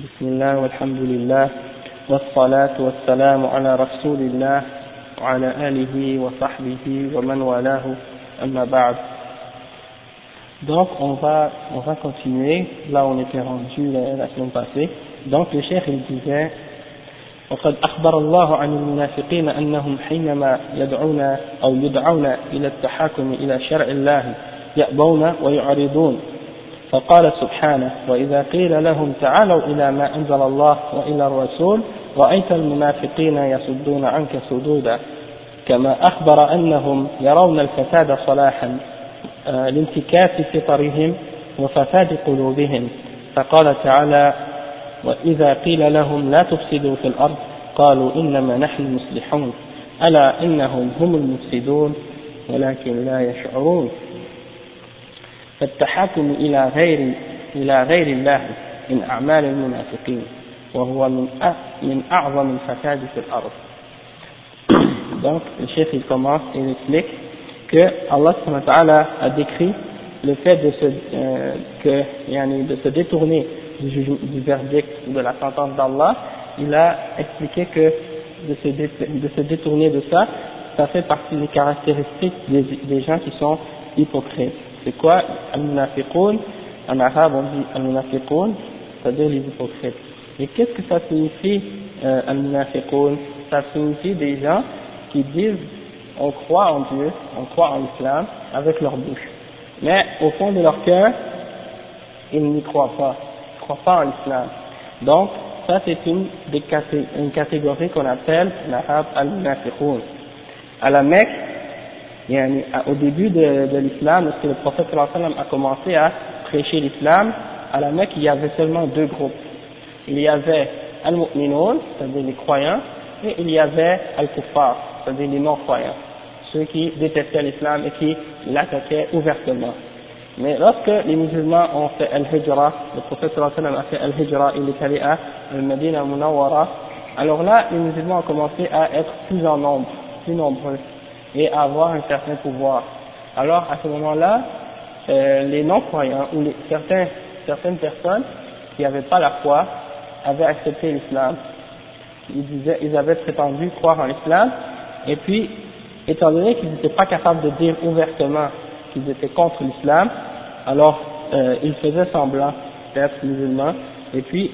بسم الله والحمد لله والصلاة والسلام على رسول الله وعلى آله وصحبه ومن والاه. أما بعد. Donc on va, on va continuer. Là on était rendu la, la semaine passée. Donc le cheikh il disait وقد أخبر الله عن المنافقين أنهم حينما يدعون أو يدعون إلى التحاكم إلى شرع الله يأبون ويعرضون. فقال سبحانه وإذا قيل لهم تعالوا إلى ما أنزل الله وإلى الرسول رأيت المنافقين يصدون عنك صدودا كما أخبر أنهم يرون الفساد صلاحا لانتكاس فطرهم وفساد قلوبهم. فقال تعالى وإذا قيل لهم لا تفسدوا في الأرض قالوا إنما نحن مصلحون ألا إنهم هم المفسدون ولكن لا يشعرون. فالتحاكم إلى غير إلى غير الله من أعمال المنافقين وهو من من أعظم الفساد في الأرض Donc, le chef il commence et il explique que Allah a décrit le fait de se, euh, que, yani, de se détourner du, du verdict ou de la sentence d'Allah, il a expliqué que de se, de se détourner de ça, ça fait partie des caractéristiques des, des gens qui sont hypocrites. C'est quoi Al-Munafiqun? En arabe on dit Al-Munafiqun, c'est-à-dire les hypocrites. Et qu'est-ce que ça signifie euh, Al-Munafiqun? Ça signifie des gens qui disent on croit en Dieu, on croit en l'islam avec leur bouche. Mais au fond de leur cœur, ils n'y croient pas. Ils ne croient pas en l'islam. Donc, ça c'est une, catégorie qu'on appelle l'arabe al-munafiqun. À la Mecque, au début de, l'islam, lorsque le prophète a commencé à prêcher l'islam, à la Mecque il y avait seulement deux groupes. Il y avait al-mu'minun, c'est-à-dire les croyants, et il y avait al-kuffar, c'est-à-dire les non-croyants, ceux qui détestaient l'islam et qui l'attaquaient ouvertement. Mais lorsque les musulmans ont fait al-hijra, le prophète a fait al-hijra, il est allé à Munawwara, alors là, les musulmans ont commencé à être plus en nombre, plus nombreux, et avoir un certain pouvoir. Alors, à ce moment-là, euh, les non-croyants, ou les, certains, certaines personnes qui n'avaient pas la foi, avaient accepté l'islam. Ils, disaient, ils avaient prétendu croire en l'islam, et puis, étant donné qu'ils n'étaient pas capables de dire ouvertement qu'ils étaient contre l'islam, alors euh, ils faisaient semblant d'être musulmans, et puis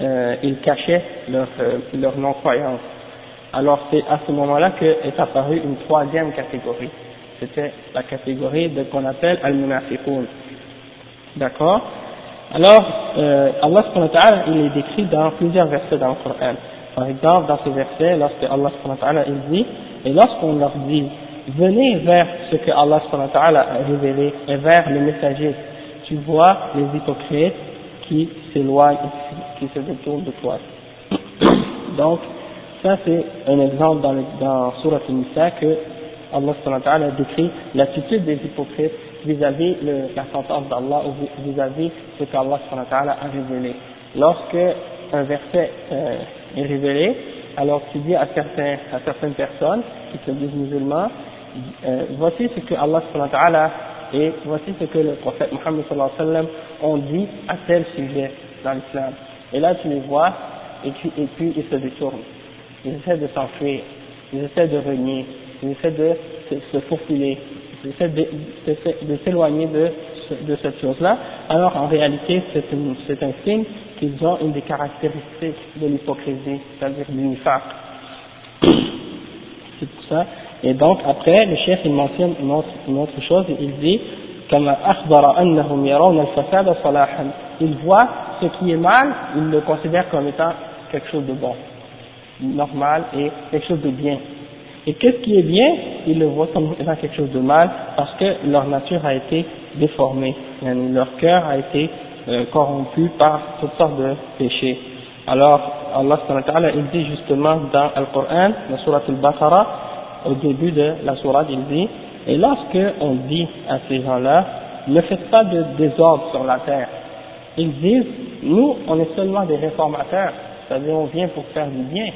euh, ils cachaient leur, euh, leur non-croyance. Alors c'est à ce moment-là qu'est apparue une troisième catégorie. C'était la catégorie de qu'on appelle al-munafiqun. D'accord? Alors, euh, Allah il est décrit dans plusieurs versets dans le Coran. Par exemple, dans ce verset, lorsque Allah il dit, et lorsqu'on leur dit, venez vers ce que Allah a révélé et vers le messager, tu vois les hypocrites qui s'éloignent, qui se détournent de toi. Donc, ça c'est un exemple dans, dans Surah Al-Nisa que Allah a décrit l'attitude des hypocrites vis-à-vis -vis la sentence d'Allah ou vis-à-vis ce qu'Allah a révélé. Lorsque un verset euh, est révélé, alors tu dis à, à certaines personnes qui se disent musulmans, euh, voici ce que Allah et voici ce que le prophète Muhammad ont dit à tel sujet dans l'islam. Et là tu les vois et, tu, et puis ils se détournent ils essaient de s'enfuir, ils essaient de renier, ils essaient de se, faufiler, ils essaient de, s'éloigner de, de, cette chose-là, alors en réalité c'est un signe qu'ils ont une des caractéristiques de l'hypocrisie, c'est-à-dire du. C'est pour ça. Et donc après, le chef il mentionne une autre, une autre chose, il dit ils voient ce qui est mal, ils le considèrent comme étant quelque chose de bon normal et quelque chose de bien. Et qu'est-ce qui est bien? Ils le voient comme étant quelque chose de mal parce que leur nature a été déformée, leur cœur a été euh, corrompu par toutes sortes de péchés. Alors, Allah il dit justement dans le Coran, la Surah Al-Baqarah, au début de la Surah, il dit, et lorsque on dit à ces gens-là, ne faites pas de désordre sur la terre, ils disent, nous, on est seulement des réformateurs, c'est-à-dire on vient pour faire du bien.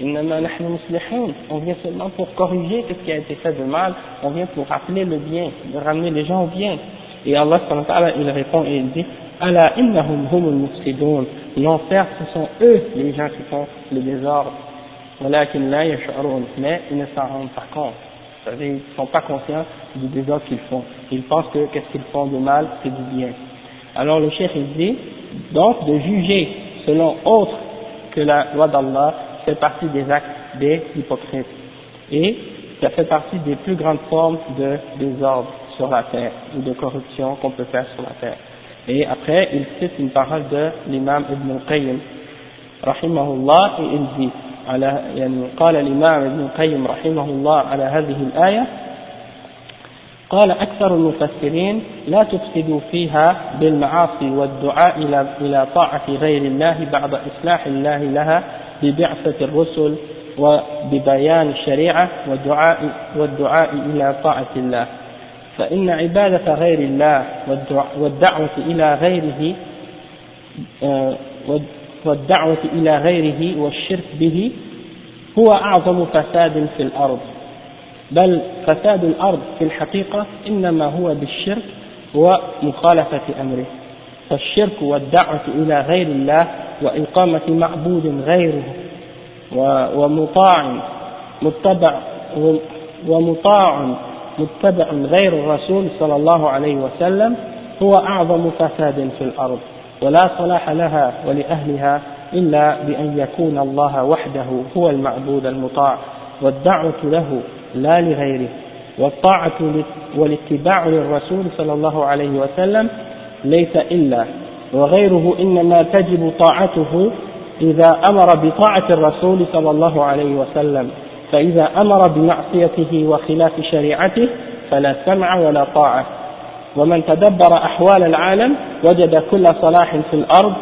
On vient seulement pour corriger ce qui a été fait de mal, on vient pour rappeler le bien, de ramener les gens au bien. Et Allah il répond et il dit Allah innahum humul mufsidun. Ce sont eux les gens qui font le désordre. Mais ils ne s'en rendent pas compte. C'est-à-dire, ils ne sont pas conscients du désordre qu'ils font. Ils pensent que qu'est-ce qu'ils font de mal, c'est du bien. Alors le chef il dit, donc de juger selon autre que la loi d'Allah fait partie des actes des hypocrites et ça fait partie des plus grandes formes de désordre sur la terre ou de corruption qu'on peut faire sur la terre. Et après, il cite une parole de l'imam Ibn al-Qayyim, rahimahullah, et il dit, على يعني قال الإمام ابن القيم رحمه الله على هذه الآية قال أكثر المفسرين لا تفسدوا فيها بالمعاصي والدعاء إلى إلى طاعة غير الله بعد إصلاح الله لها ببعثة الرسل وببيان الشريعة والدعاء, والدعاء إلى طاعة الله. فإن عبادة غير الله والدعوة إلى غيره آه، والدعوة إلى غيره والشرك به هو أعظم فساد في الأرض. بل فساد الأرض في الحقيقة إنما هو بالشرك ومخالفة أمره. فالشرك والدعوة إلى غير الله وإقامة معبود غيره ومطاع متبع ومطاع متبع غير الرسول صلى الله عليه وسلم هو أعظم فساد في الأرض ولا صلاح لها ولأهلها إلا بأن يكون الله وحده هو المعبود المطاع والدعوة له لا لغيره والطاعة والاتباع للرسول صلى الله عليه وسلم ليس إلا وغيره إنما تجب طاعته إذا أمر بطاعة الرسول صلى الله عليه وسلم. فإذا أمر بمعصيته وخلاف شريعته فلا سمع ولا طاعة. ومن تدبر أحوال العالم وجد كل صلاح في الأرض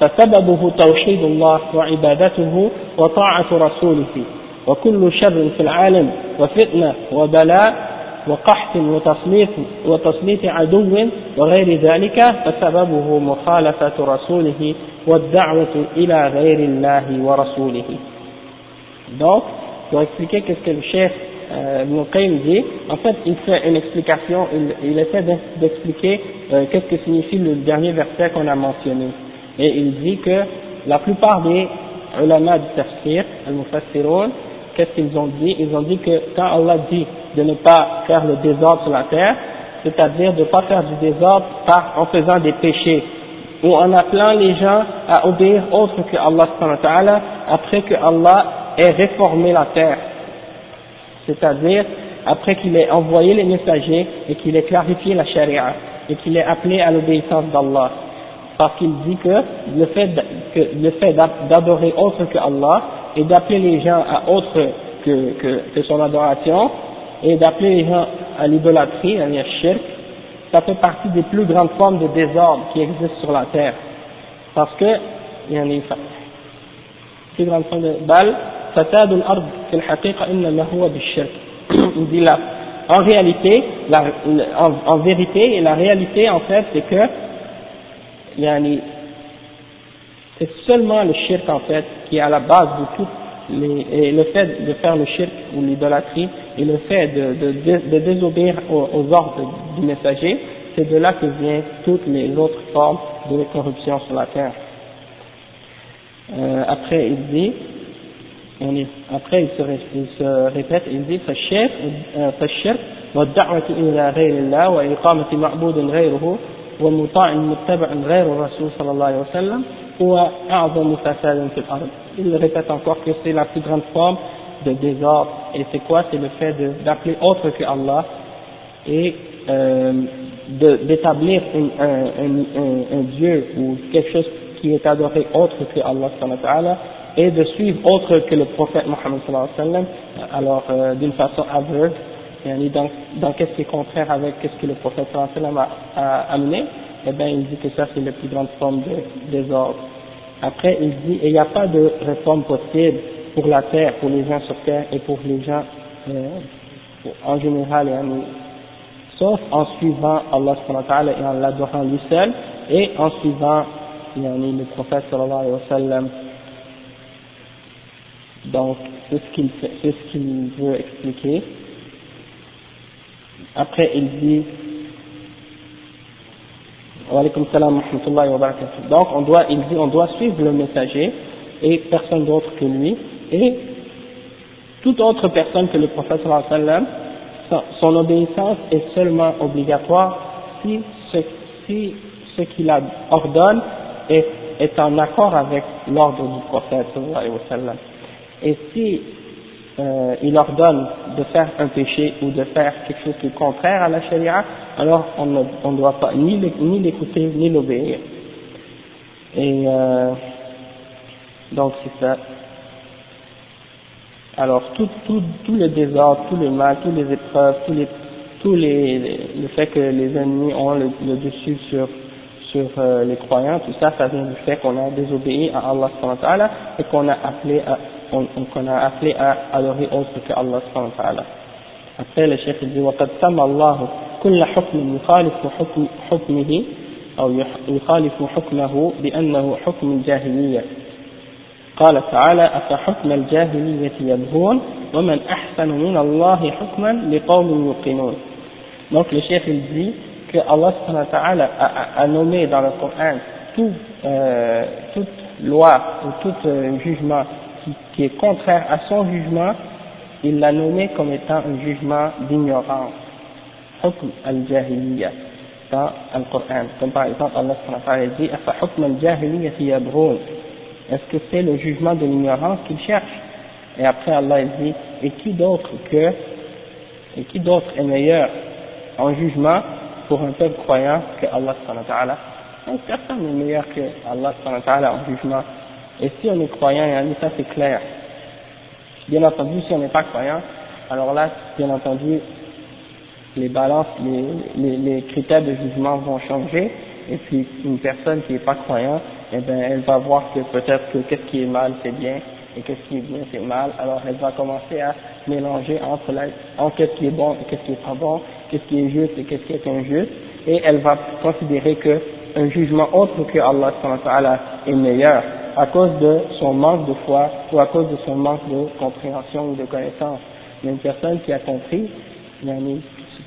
فسببه توحيد الله وعبادته وطاعة رسوله. وكل شر في العالم وفتنة وبلاء وقحط وتسليط, وتسليط عدو وغير ذلك فسببه مخالفة رسوله والدعوة إلى غير الله ورسوله donc pour expliquer qu'est-ce que le chef euh, dit, en fait il fait une explication, il, il essaie d'expliquer euh, qu'est-ce que signifie le dernier verset qu'on a mentionné. Et il dit que la plupart des ulama du tafsir, al-mufassirun, qu'est-ce qu'ils ont dit Ils ont dit que quand Allah dit de ne pas faire le désordre sur la terre, c'est-à-dire de ne pas faire du désordre en faisant des péchés, ou en appelant les gens à obéir autre que Allah après que Allah ait réformé la terre. C'est-à-dire après qu'il ait envoyé les messagers et qu'il ait clarifié la charia et qu'il ait appelé à l'obéissance d'Allah. Parce qu'il dit que le fait, d'adorer autre que Allah et d'appeler les gens à autre que son adoration et d'appeler les gens à l'idolâtrie, à shirk, ça fait partie des plus grandes formes de désordre qui existent sur la terre. Parce que, il y en a une plus grande forme de bal, fasad al-ard في الحقيقة إنما هو بالشرك. Il dit là, en réalité, la, en, en, vérité, et la réalité en fait, c'est que, yani, c'est seulement le shirk en fait qui est à la base de tout les, et le fait de faire le shirk ou l'idolâtrie et le fait de, de, de, désobéir aux, ordres du messager, c'est de là que viennent toutes les autres formes de corruption sur la terre. Euh, après, il dit, on est, après il se, il se répète, il dit, فالشرك والدعوة إلى غير الله وإقامة معبود غيره ومطاع متبع غير الرسول صلى الله عليه وسلم il répète encore que c'est la plus grande forme de désordre. Et c'est quoi? C'est le fait d'appeler autre que Allah et euh, d'établir un, un, un, Dieu ou quelque chose qui est adoré autre que Allah et de suivre autre que le prophète Mohammed alors euh, d'une façon aveugle, dans, dans qu'est-ce qui est contraire avec qu ce que le prophète a, a amené? Eh bien il dit que ça c'est la plus grande forme de désordre. Après, il dit, il n'y a pas de réforme possible pour la terre, pour les gens sur terre et pour les gens euh, en général, sauf en suivant Allah et en l'adorant lui seul et en suivant le prophète sallallahu alayhi wa sallam. Donc, c'est ce qu'il ce qu'il veut expliquer. Après, il dit, Donc on doit, il dit, on doit suivre le messager et personne d'autre que lui et toute autre personne que le prophète sallam, son obéissance est seulement obligatoire si ce, qu'il ordonne est, est en accord avec l'ordre du prophète sallam. Et si euh, il ordonne de faire un péché ou de faire quelque chose qui est contraire à la charia, alors on ne doit pas ni l'écouter ni l'obéir. Et euh, donc c'est ça. Alors tout, tout, tout le désordre, tout le mal, toutes les épreuves, les, le fait que les ennemis ont le, dessus sur sur euh, les croyants, tout ça, ça vient du fait qu'on a désobéi à Allah et qu'on a appelé à qu'on a appelé à adorer autre que Allah subhanahu wa ta'ala. Après le chef dit وقد سمى الله كل حكم يخالف حكم حكمه أو يخالف حكمه بأنه حكم الجاهلية قال تعالى أفحكم الجاهلية يبغون ومن أحسن من الله حكما لقوم يوقنون donc le chef il dit que Allah subhanahu wa ta'ala a, a, nommé dans le Coran tout, euh, toute loi ou tout euh, jugement qui, est contraire à son jugement, il l'a nommé comme étant un jugement d'ignorance. Dans le Coran. Comme par exemple Allah subhanahu dit Afa hukm al-jahiliya Est-ce que c'est le jugement de l'ignorance qu'il cherche? Et après Allah dit Et qui d'autre que et qui d'autre est meilleur en jugement pour un peuple croyant que Allah subhanahu wa ta'ala? Personne n'est meilleur que Allah subhanahu wa en jugement et si on est croyant, ça c'est clair. Bien entendu, si on n'est pas croyant, alors là, bien entendu, les balances, les, critères de jugement vont changer, et puis une personne qui n'est pas croyant, eh ben, elle va voir que peut-être que qu'est-ce qui est mal c'est bien, et qu'est-ce qui est bien c'est mal, alors elle va commencer à mélanger entre, la, entre qu'est-ce qui est bon et qu'est-ce qui est pas bon, qu'est-ce qui est juste et qu'est-ce qui est injuste, et elle va considérer que un jugement autre que Allah est meilleur à cause de son manque de foi ou à cause de son manque de compréhension ou de connaissance. Mais une personne qui a compris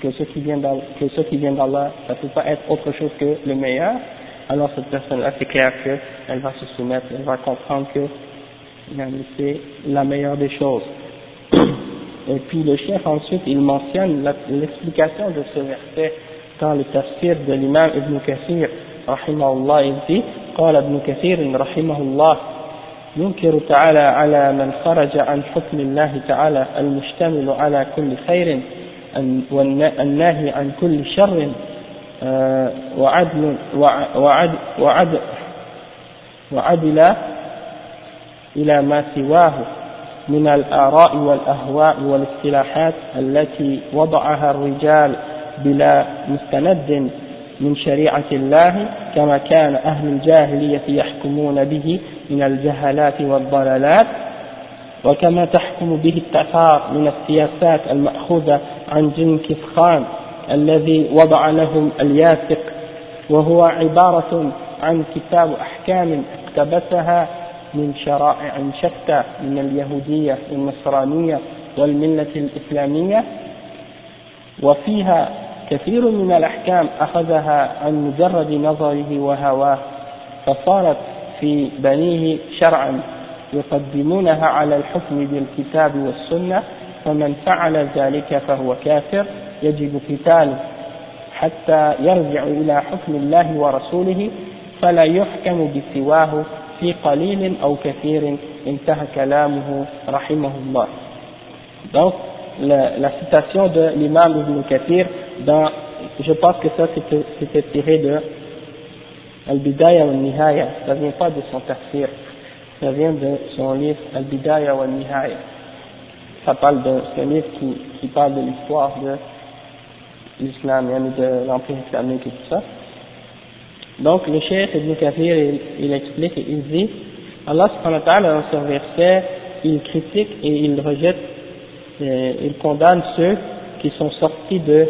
que ce qui vient d'Allah, ça ne peut pas être autre chose que le meilleur, alors cette personne-là, c'est clair qu'elle va se soumettre, elle va comprendre que c'est la meilleure des choses. Et puis le chef ensuite, il mentionne l'explication de ce verset dans le tafsir de l'imam Ibn Kathir, rahimahullah, il dit, قال ابن كثير رحمه الله ينكر تعالى على من خرج عن حكم الله تعالى المشتمل على كل خير والناهي عن كل شر آه، وعدل وعد وعد وعدل إلى ما سواه من الآراء والأهواء والاصطلاحات التي وضعها الرجال بلا مستند من شريعة الله كما كان أهل الجاهلية يحكمون به من الجهالات والضلالات وكما تحكم به التأثار من السياسات المأخوذة عن جنكيز خان الذي وضع لهم الياسق وهو عبارة عن كتاب أحكام اقتبسها من شرائع شتى من اليهودية والنصرانية والملة الإسلامية وفيها كثير من الأحكام أخذها عن مجرد نظره وهواه فصارت في بنيه شرعا يقدمونها على الحكم بالكتاب والسنة فمن فعل ذلك فهو كافر. يجب قتاله حتى يرجع إلى حكم الله ورسوله فلا يحكم بسواه في قليل أو كثير. انتهى كلامه رحمه الله. Donc, la, la citation de l'imam Ibn Kathir je pense que ça c'était tiré de Al-Bidaya wa Nihaya, ça vient pas de son tafsir, ça vient de son livre Al-Bidaya wa Nihaya. Ça parle de, c'est un livre qui, parle de l'histoire de l'islam, de l'empire islamique et tout ça. Donc le cheikh Ibn Kathir, il, explique et il dit, Allah subhanahu wa ta'ala dans ce verset, il critique et il rejette, et il condamne ceux qui sont sortis de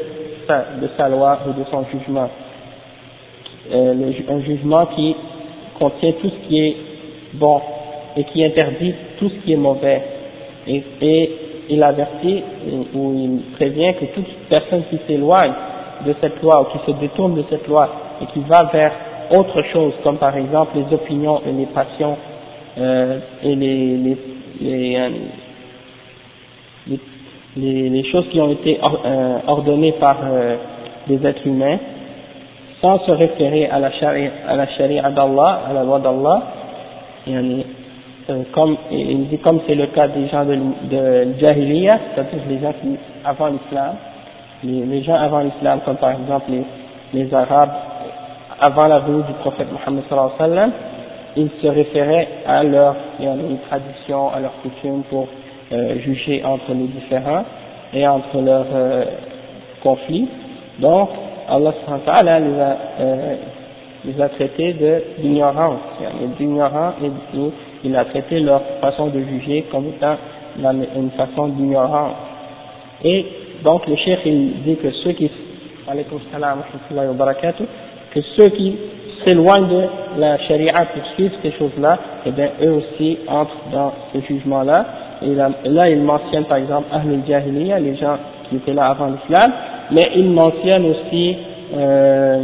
de sa loi ou de son jugement. Euh, un jugement qui contient tout ce qui est bon et qui interdit tout ce qui est mauvais. Et, il avertit ou il prévient que toute personne qui s'éloigne de cette loi ou qui se détourne de cette loi et qui va vers autre chose, comme par exemple les opinions et les passions euh, et les, les, les, euh, les, les, choses qui ont été euh, ordonnées par euh, êtres humains, sans se référer à la charia, à la charia d'Allah, à la loi d'Allah, euh, comme il dit comme c'est le cas des gens de, de Jahiliya, c'est-à-dire les gens qui avant l'islam, les, les, gens avant l'islam, comme par exemple les, les Arabes avant la venue du prophète Mohammed sallallahu alayhi wa sallam, ils se référaient à leur tradition, à leurs coutumes pour euh, juger entre les différents et entre leurs euh, conflits. Donc, Allah les a, euh, les a traités d'ignorance, d'ignorants et, et il a traité leur façon de juger comme étant une façon d'ignorance. Et donc le chef il dit que ceux qui que ceux qui s'éloignent de la charia pour suivre ces choses-là, et eh bien eux aussi entrent dans ce jugement-là. Et là, il mentionne par exemple Ahlul Jahiliya, les gens qui étaient là avant l'islam, mais il mentionne aussi euh,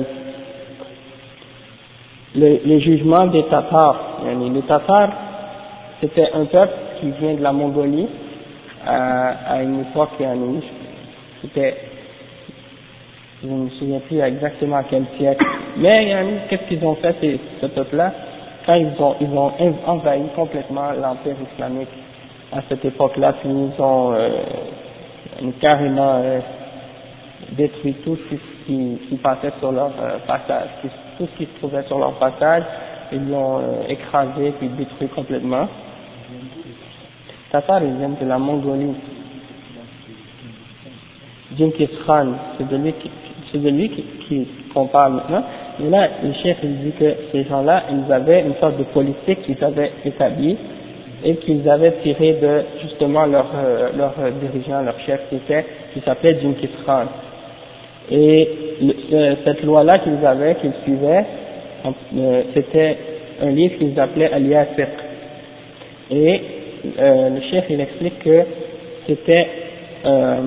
les jugements des Tatars. Les Tatars, c'était un peuple qui vient de la Mongolie à, à une époque, c'était, je ne me souviens plus exactement à quel siècle, mais qu'est-ce qu'ils ont fait, ce peuple-là, quand ils ont, ils ont envahi complètement l'empire islamique à cette époque-là, puis ils ont euh, carrément euh, détruit tout ce qui, qui passait sur leur euh, passage, tout ce qui se trouvait sur leur passage, ils l'ont euh, écrasé puis détruit complètement. Tatar, ils viennent de la Mongolie. Genghis Khan, c'est de lui, lui qui, qu'on parle maintenant. Et là, le chef, il dit que ces gens-là, ils avaient une sorte de politique qu'ils avaient établie et qu'ils avaient tiré de, justement, leur, euh, leur dirigeant, leur chef, qui était, qui s'appelait Khan. Et cette loi-là qu'ils avaient, qu'ils suivaient, euh, c'était un livre qu'ils appelaient Al-Yasir. Et euh, le chef il explique que c'était euh,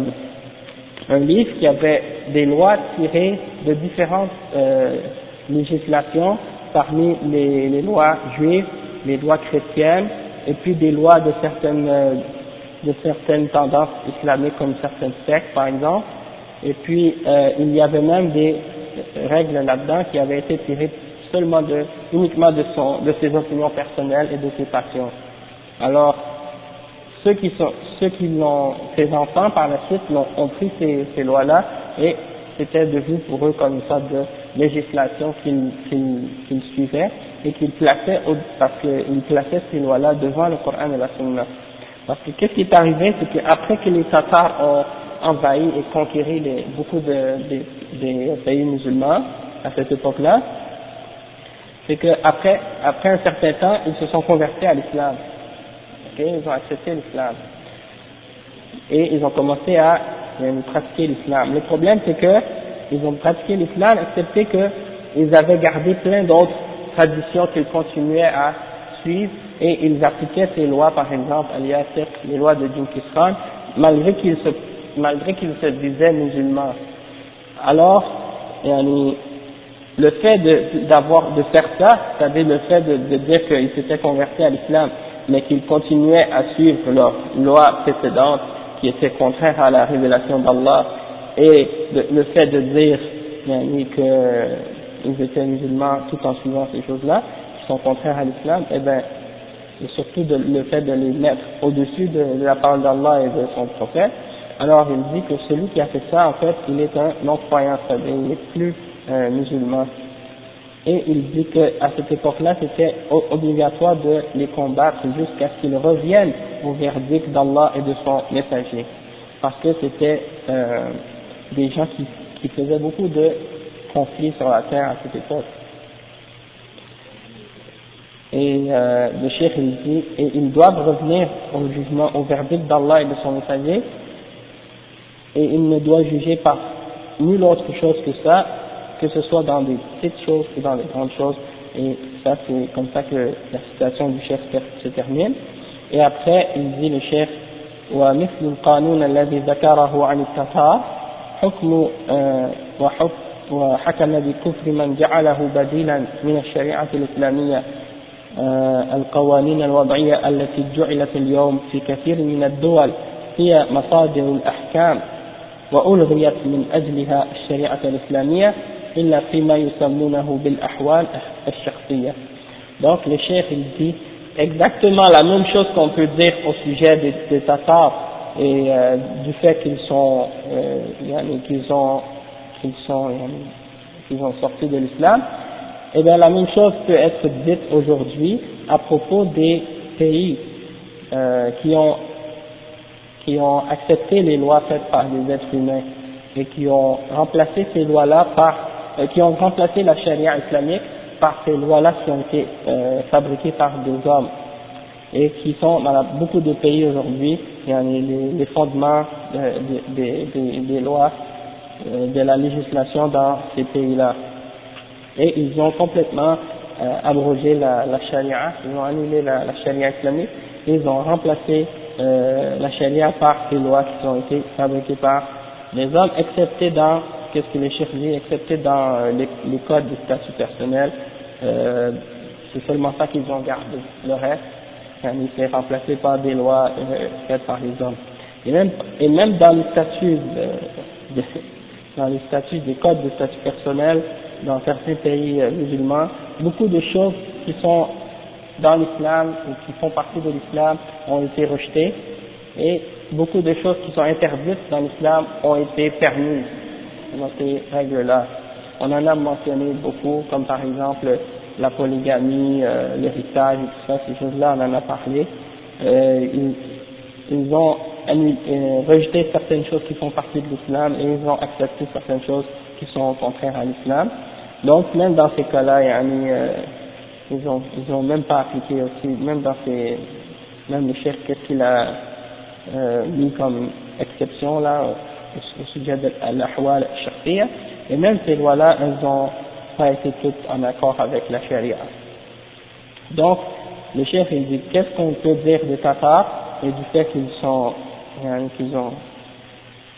un livre qui avait des lois tirées de différentes euh, législations, parmi les, les, lois juives, les lois chrétiennes, et puis des lois de certaines, euh, de certaines tendances islamiques comme certaines sectes par exemple, et puis euh, il y avait même des règles là-dedans qui avaient été tirées seulement de, uniquement de, son, de ses opinions personnelles et de ses passions. Alors, ceux qui sont, ceux qui l'ont, ces enfants par la suite ont pris ces, ces lois-là et c'était devenu pour eux comme une sorte de législation qu'ils qu suivaient et qu'ils plaçaient, parce qu'ils plaçaient ces lois-là devant le Coran et la Sunna. Parce que qu'est-ce qui est arrivé, c'est qu'après que les Tatars ont envahi et conquéri beaucoup de, pays musulmans à cette époque-là, c'est qu'après après un certain temps, ils se sont convertis à l'islam. ils ont accepté l'islam. Et ils ont commencé à pratiquer l'islam. Le problème, c'est que ils ont pratiqué l'islam, excepté qu'ils avaient gardé plein d'autres traditions qu'ils continuaient à suivre, et ils appliquaient ces lois, par exemple, les lois de Genghis malgré qu'ils se, malgré qu'ils se disaient musulmans. Alors, le fait d'avoir de, faire ça, c'est-à-dire le fait de, dire qu'ils s'étaient convertis à l'islam, mais qu'ils continuaient à suivre leurs lois précédentes qui étaient contraires à la révélation d'Allah, et le fait de dire qu'ils étaient musulmans tout en suivant ces choses-là, qui sont contraires à l'islam, eh bien, et surtout le fait de les mettre au-dessus de, la parole d'Allah et de son prophète, alors il dit que celui qui a fait ça, en fait, il est un non-croyant, il n'est plus musulmans. Et il dit qu'à cette époque-là, c'était obligatoire de les combattre jusqu'à ce qu'ils reviennent au verdict d'Allah et de son messager. Parce que c'était euh, des gens qui, qui faisaient beaucoup de conflits sur la terre à cette époque. Et euh, le cheikh il dit, et ils doivent revenir au jugement, au verdict d'Allah et de son messager, et il ne doit juger par nulle autre chose que ça, que ce soit dans des petites choses ou dans des grandes choses. Et ça, c'est comme ça que la citation du chef se termine. Et après, il dit le chef, ومثل القانون الذي ذكره عن التتار حكم وحكم بكفر من جعله بديلا من الشريعة الإسلامية القوانين الوضعية التي جعلت اليوم في كثير من الدول هي مصادر الأحكام وألغيت من أجلها الشريعة الإسلامية إلا فيما يسمونه بالأحوال الشخصية. Donc le chef il dit exactement la même chose qu'on peut dire au sujet des, des Tatars et euh, du fait qu'ils sont euh, qu'ils ont qu'ils sont qu'ils ont sorti de l'islam. Eh bien la même chose peut être dite aujourd'hui à propos des pays euh, qui ont qui ont accepté les lois faites par les êtres humains et qui ont remplacé ces lois-là par euh, qui ont remplacé la charia islamique par ces lois-là qui ont été euh, fabriquées par des hommes et qui sont dans beaucoup de pays aujourd'hui, les, les fondements des, des, lois de la législation dans ces pays-là. Et ils ont complètement euh, abrogé la, la charia, ils ont annulé la, la charia islamique, et ils ont remplacé euh, la charia par ces lois qui ont été fabriquées par les hommes, excepté dans, qu'est-ce que les chefs excepté dans euh, les, les, codes de statut personnel, euh, c'est seulement ça qu'ils ont gardé. Le reste, il s'est remplacé par des lois euh, faites par les hommes. Et même, et même dans les statuts de, de, dans les statuts des codes de statut personnel dans certains pays euh, musulmans, beaucoup de choses qui sont dans l'islam ou qui font partie de l'islam ont été rejetées et beaucoup de choses qui sont interdites dans l'islam ont été permises dans ces règles-là. On en a mentionné beaucoup, comme par exemple la polygamie, euh, l'héritage et tout ça, ces choses-là, on en a parlé. Euh, ils, ils, ont rejeté certaines choses qui font partie de l'islam et ils ont accepté certaines choses qui sont contraires à l'islam. Donc même dans ces cas-là, euh, ils ont ils ont même pas appliqué aussi, même dans ces même le chef qu'est-ce qu'il a euh, mis comme exception là au, sujet de l'ahwal sharia et même ces lois-là, elles ont pas été toutes en accord avec la charia. Donc, le chef il dit qu'est-ce qu'on peut dire des Tatars et du fait qu'ils sont qu'ils ont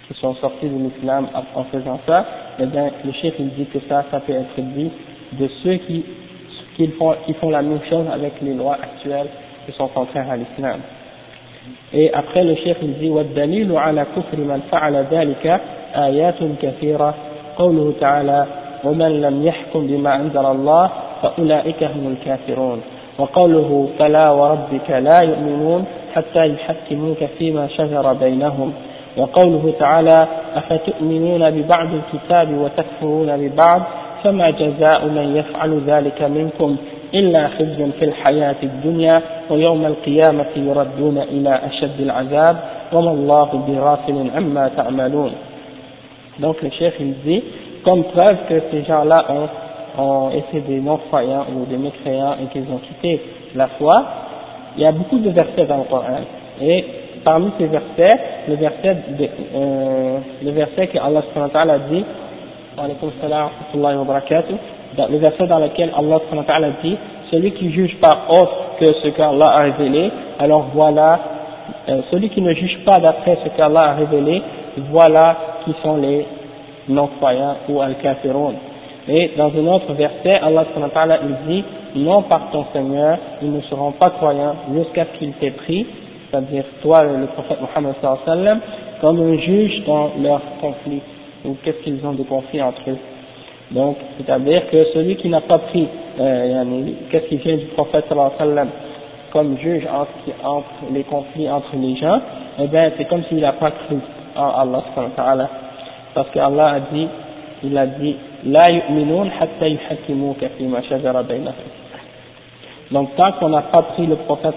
qui sont sortis de l'islam en faisant ça, eh bien, le chef il dit que ça, ça peut être dit de ceux qui, qui, font, qui font la même chose avec les lois actuelles qui sont contraires à l'islam. Et après le chef il dit والدليل على كفر من فعل ذلك آيات كثيرة قوله تعالى ومن لم يحكم بما أنزل الله فأولئك هم الكافرون وقوله فلا وربك لا يؤمنون حتى يحكموك فيما شجر بينهم. وقوله تعالى أفتؤمنون ببعض الكتاب وتكفرون ببعض؟ فما جزاء من يفعل ذلك منكم إلا خزي في الحياة الدنيا ويوم القيامة يردون إلى أشد العذاب. وما الله بغافل عما تعملون. Donc le chef il dit, comme preuve que ces gens-là ont, ont été des non-croyants ou des mécréants et qu'ils ont quitté la foi, il y a beaucoup de versets dans le Coran. Et parmi ces versets, le verset, euh, le verset que Allah a dit, le verset dans lequel Allah a dit, celui qui juge par autre que ce qu'Allah a révélé, alors voilà, euh, celui qui ne juge pas d'après ce qu'Allah a révélé, voilà qui sont les non-croyants ou al-kafirun. Et dans un autre verset, Allah il dit, non par ton Seigneur, ils ne seront pas croyants jusqu'à ce qu'ils t'aient pris. C'est-à-dire toi le prophète Mohammed sallam, comme un juge dans leur conflit, ou qu'est-ce qu'ils ont de conflit entre eux? Donc, c'est-à-dire que celui qui n'a pas pris, euh, qu'est-ce qui vient du prophète sallam, comme juge entre, entre, les conflits entre les gens, eh bien, c'est comme s'il n'a pas cru en Allah Parce qu'Allah a dit, il a dit, Donc tant qu'on n'a pas pris le prophète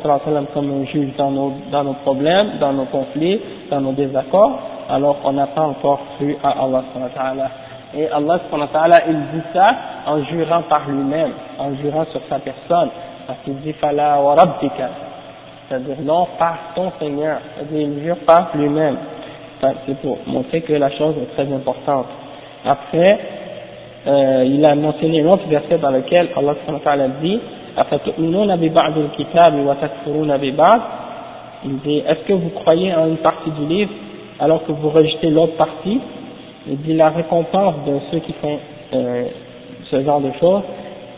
comme un juge dans nos, problèmes, dans nos conflits, dans nos désaccords, alors on n'a pas encore cru à Allah Et Allah il dit ça en jurant par lui-même, en jurant sur sa personne, parce qu'il dit fala wa c'est-à-dire non par ton Seigneur, c'est-à-dire il jure par lui-même. C'est pour montrer que la chose est très importante. Après, euh, il a mentionné un autre verset dans lequel Allah dit il dit est-ce que vous croyez en une partie du livre alors que vous rejetez l'autre partie? Il dit la récompense de ceux qui font euh, ce genre de choses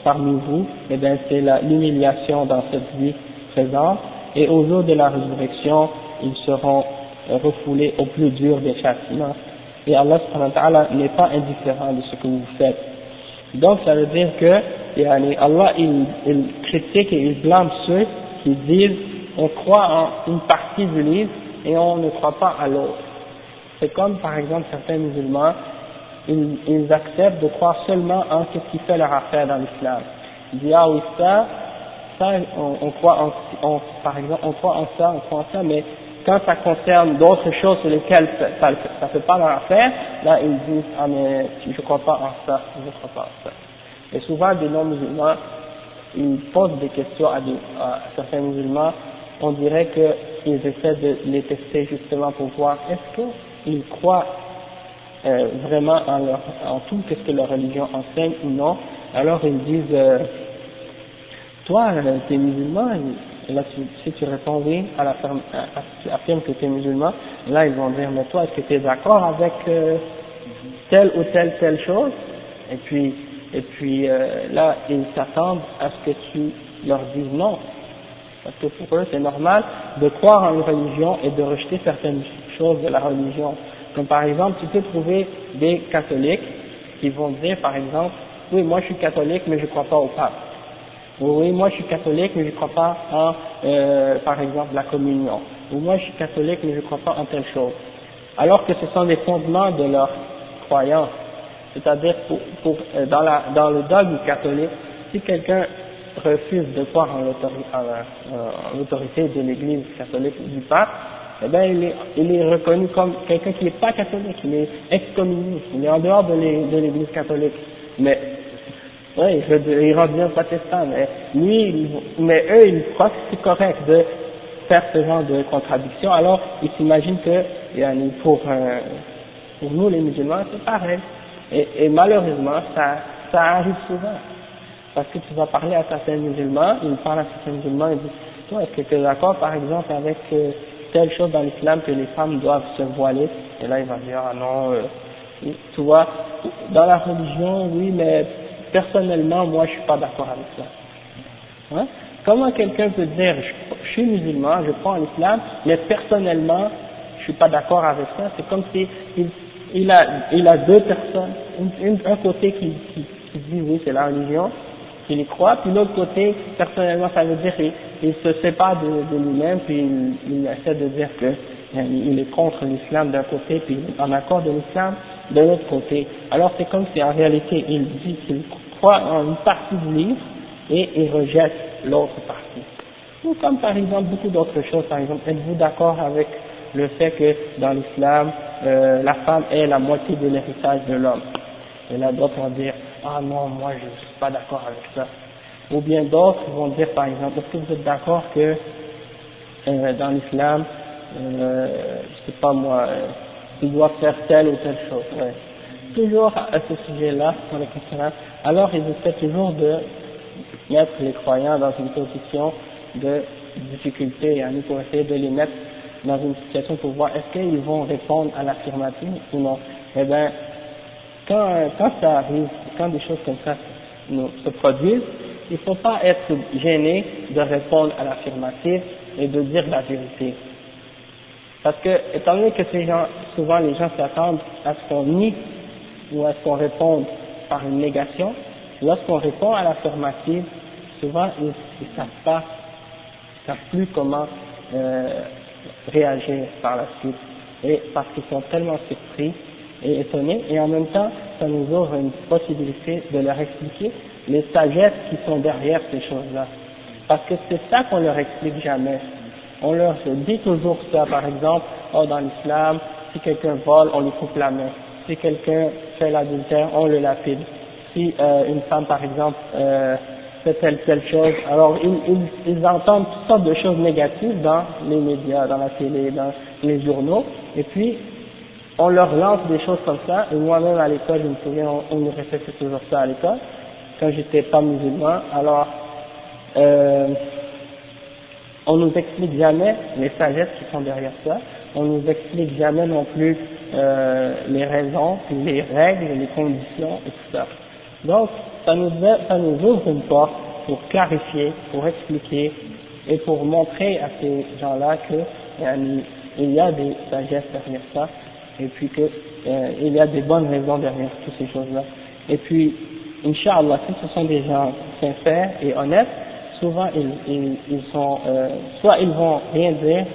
parmi vous, eh bien c'est l'humiliation dans cette vie présente, et au jour de la résurrection, ils seront refoulés au plus dur des châtiments. Et Allah n'est pas indifférent de ce que vous faites. Donc ça veut dire que Allah il, il critique et il blâme ceux qui disent on croit en une partie du livre et on ne croit pas à l'autre. C'est comme par exemple certains musulmans, ils, acceptent de croire seulement en ce qui fait leur affaire dans l'islam. Ils disent ah oui ça, ça on croit en, par exemple on croit en ça, on croit en ça, mais quand ça concerne d'autres choses sur lesquelles ça ne fait pas leur affaire, là ils disent ah mais je ne crois pas en ça, je ne crois pas en ça. Et souvent des non-musulmans, ils posent des questions à, à certains musulmans, on dirait qu'ils essaient de les tester justement pour voir est-ce qu'ils croient euh, vraiment en, leur, en tout ce que leur religion enseigne ou non. Alors ils disent, euh, toi, euh, tu es musulman, et là, si tu réponds oui, à la ferme, tu affirmes que tu es musulman, là, ils vont dire, mais toi, est-ce que tu es d'accord avec euh, telle ou telle, telle chose? Et puis, et puis euh, là, ils s'attendent à ce que tu leur dises non. Parce que pour eux, c'est normal de croire en une religion et de rejeter certaines choses de la religion. Comme par exemple, tu peux trouver des catholiques qui vont dire, par exemple, oui, moi je suis catholique, mais je ne crois pas au pape. Oui, moi je suis catholique, mais je ne crois pas en, euh, par exemple, la communion. Ou moi je suis catholique, mais je ne crois pas en telle chose. Alors que ce sont les fondements de leur croyance. C'est-à-dire, pour, pour, euh, dans, la, dans le dogme catholique, si quelqu'un refuse de croire en l'autorité de l'Église catholique ou du pape, eh bien, il est, il est reconnu comme quelqu'un qui n'est pas catholique, il est excommunié, il est en dehors de l'Église catholique. Mais oui, il revient protestant, mais lui, mais eux, ils croient que c'est correct de faire ce genre de contradiction. Alors, ils s'imaginent que pour, euh, pour nous, les musulmans, c'est pareil. Et, et, malheureusement, ça, ça arrive souvent. Parce que tu vas parler à certains musulmans, ils parlent à certains musulmans, ils disent, toi, est-ce que tu es d'accord, par exemple, avec euh, telle chose dans l'islam que les femmes doivent se voiler? Et là, il va dire, ah non, euh, tu vois, dans la religion, oui, mais personnellement, moi, je suis pas d'accord avec ça. Hein? Comment quelqu'un peut dire, je, suis musulman, je en l'islam, mais personnellement, je suis pas d'accord avec ça? C'est comme si il, a, il a deux personnes, un côté qui, dit oui, c'est la religion, qu'il y croit, puis l'autre côté, personnellement, ça veut dire qu'il il se sépare de, de lui-même, puis il, essaie de dire que il est contre l'islam d'un côté, puis en accord de l'islam de l'autre côté. Alors c'est comme si en réalité il dit qu'il croit en une partie du livre et il rejette l'autre partie. Ou comme par exemple beaucoup d'autres choses, par exemple, êtes-vous d'accord avec le fait que dans l'islam, euh, la femme est la moitié de l'héritage de l'homme? Et là d'autres vont dire, ah non, moi je ne suis pas d'accord avec ça. Ou bien d'autres vont dire par exemple, est-ce que vous êtes d'accord que euh, dans l'islam, euh, je sais pas moi, euh, tu dois faire telle ou telle chose? Ouais. Toujours à ce sujet-là, alors ils essaient toujours de mettre les croyants dans une position de difficulté, hein, pour essayer de les mettre dans une situation pour voir est-ce qu'ils vont répondre à l'affirmative ou non. Eh bien, quand, quand ça arrive, quand des choses comme ça se produisent, il ne faut pas être gêné de répondre à l'affirmative et de dire la vérité. Parce que, étant donné que ces gens, souvent les gens s'attendent à ce qu'on nie ou à ce qu'on réponde par une négation, lorsqu'on répond à l'affirmative, souvent ils ne savent pas, ils savent plus comment euh, réagir par la suite. Et parce qu'ils sont tellement surpris et étonnés, et en même temps, ça nous ouvre une possibilité de leur expliquer les sagesses qui sont derrière ces choses-là. Parce que c'est ça qu'on leur explique jamais on leur dit toujours ça, par exemple, oh, dans l'islam, si quelqu'un vole, on lui coupe la main. Si quelqu'un fait l'adultère, on le lapide. Si euh, une femme, par exemple, euh, fait telle telle chose, alors ils, entendent toutes sortes de choses négatives dans les médias, dans la télé, dans les journaux, et puis on leur lance des choses comme ça, et moi-même à l'école, je me souviens, on, on nous répétait toujours ça à l'école, quand j'étais pas musulman, alors euh, on nous explique jamais les sagesses qui sont derrière ça, on nous explique jamais non plus euh, les raisons, les règles, les conditions et tout ça. Donc, ça nous, ouvre une porte pour clarifier, pour expliquer et pour montrer à ces gens-là que il y a des sagesses derrière ça et puis que euh, y a des bonnes raisons derrière toutes ces choses-là. Et puis, Inch'Allah, si ce sont des gens sincères et honnêtes, souvent ils, sont, euh, soit ils vont rien dire,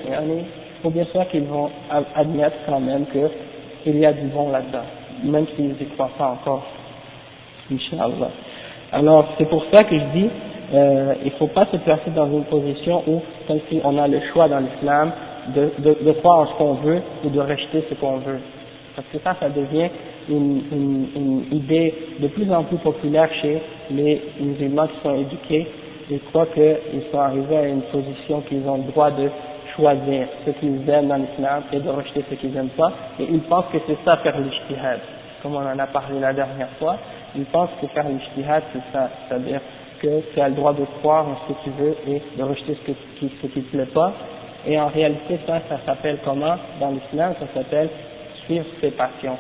ou bien soit qu'ils vont admettre quand même qu'il y a du bon là-dedans, même s'ils n'y croient pas encore. Inch'Allah. Alors, c'est pour ça que je dis, euh, il ne faut pas se placer dans une position où, comme si on a le choix dans l'islam de, de, de croire en ce qu'on veut ou de rejeter ce qu'on veut. Parce que ça, ça devient une, une, une, idée de plus en plus populaire chez les musulmans qui sont éduqués. Ils croient qu'ils sont arrivés à une position qu'ils ont le droit de choisir ce qu'ils aiment dans l'islam et de rejeter ce qu'ils n'aiment pas. Et ils pensent que c'est ça faire l'ijtihad. Comme on en a parlé la dernière fois, ils pensent que faire l'ijtihad c'est ça. C'est-à-dire que tu as le droit de croire en ce que tu veux et de rejeter ce, qui, qui te plaît pas. Et en réalité, ça, ça s'appelle comment Dans l'islam, ça s'appelle suivre ses passions.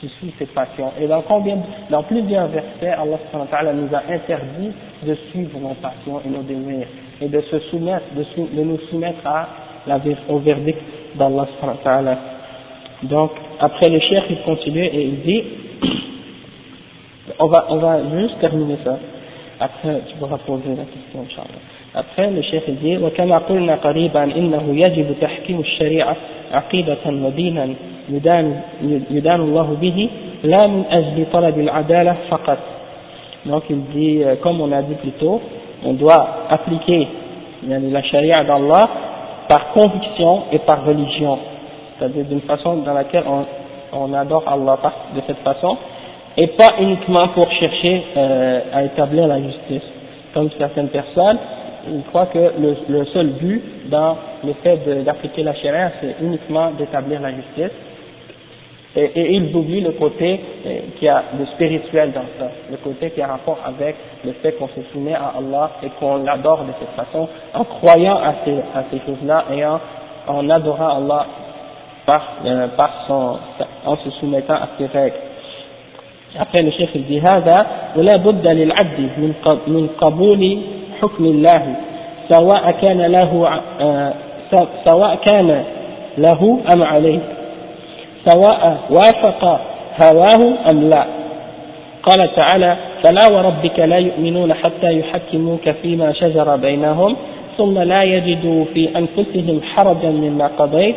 Tu suis ses passions. Et dans combien, dans plusieurs versets, Allah nous a interdit de suivre nos passions et nos désirs et de se soumettre, de, de nous soumettre à la, au verdict d'Allah Donc, après le chef, il continue et il dit, on va, on va juste terminer ça. Après, tu pourras poser la question, Inch'Allah. Après, le chef dit وكما قلنا قريبا إنه يجب تحكيم الشريعة عقيدة ودينا يدان, يدان الله به لا من أجل طلب العدالة فقط donc il dit euh, comme on a dit plus tôt on doit appliquer la charia d'Allah par conviction et par religion c'est-à-dire d'une façon dans laquelle on, adore Allah de cette façon et pas uniquement pour chercher euh, à établir la justice comme certaines personnes il croit que le, le seul but dans le fait d'appliquer la charia, c'est uniquement d'établir la justice. Et, et, ils oublient le côté euh, qui a de spirituel dans ça, le côté qui a rapport avec le fait qu'on se soumet à Allah et qu'on l'adore de cette façon, en croyant à ces, à ces choses-là et en, en adorant Allah par, euh, par son, en se soumettant à ses règles. Après le chef il dit هذا ولا بد للعبد من قبول حكم الله سواء كان له سواء كان له أم عليه سواء وافق هواه أم لا. قال تعالى فلا وربك لا يؤمنون حتى يحكموك فيما شجر بينهم ثم لا يجدوا في أنفسهم حرجا مما قضيت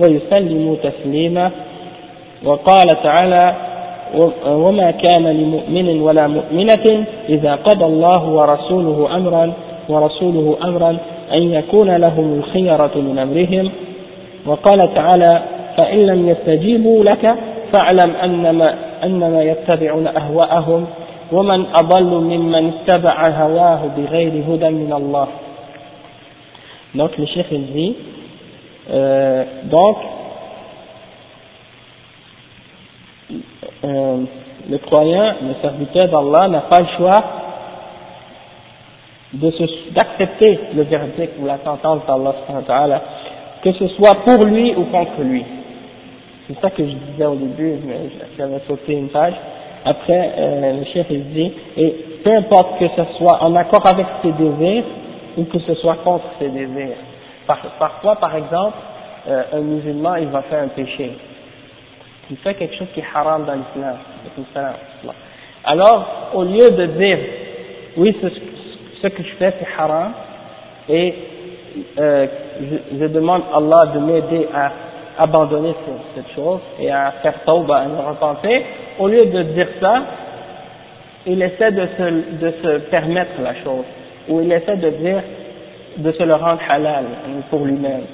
ويسلموا تسليما. وقال تعالى وما كان لمؤمن ولا مؤمنة إذا قضى الله ورسوله أمرا ورسوله أمرا أن يكون لهم الخيرة من أمرهم. وقال تعالى فإن لم يستجيبوا لك فاعلم أنما, أنما يتبعون أهواءهم ومن أضل ممن اتبع هواه بغير هدى من الله Donc le chef il dit, euh, donc euh, le croyant, le serviteur d'Allah n'a pas le choix d'accepter le verdict ou la sentence d'Allah, que ce soit pour lui ou contre lui. C'est ça que je disais au début, mais j'avais sauté une page. Après, euh, le chef il dit, et peu importe que ce soit en accord avec ses désirs ou que ce soit contre ses désirs. parfois, par exemple, euh, un musulman, il va faire un péché il fait quelque chose qui est haram dans l'islam. Alors, au lieu de dire, oui, ce, que je fais c'est haram, et euh, je, demande à Allah de m'aider à abandonner cette, chose et à faire tauba, à me repentir, au lieu de dire ça, il essaie de se, de se permettre la chose, ou il essaie de dire, de se le rendre halal pour lui-même,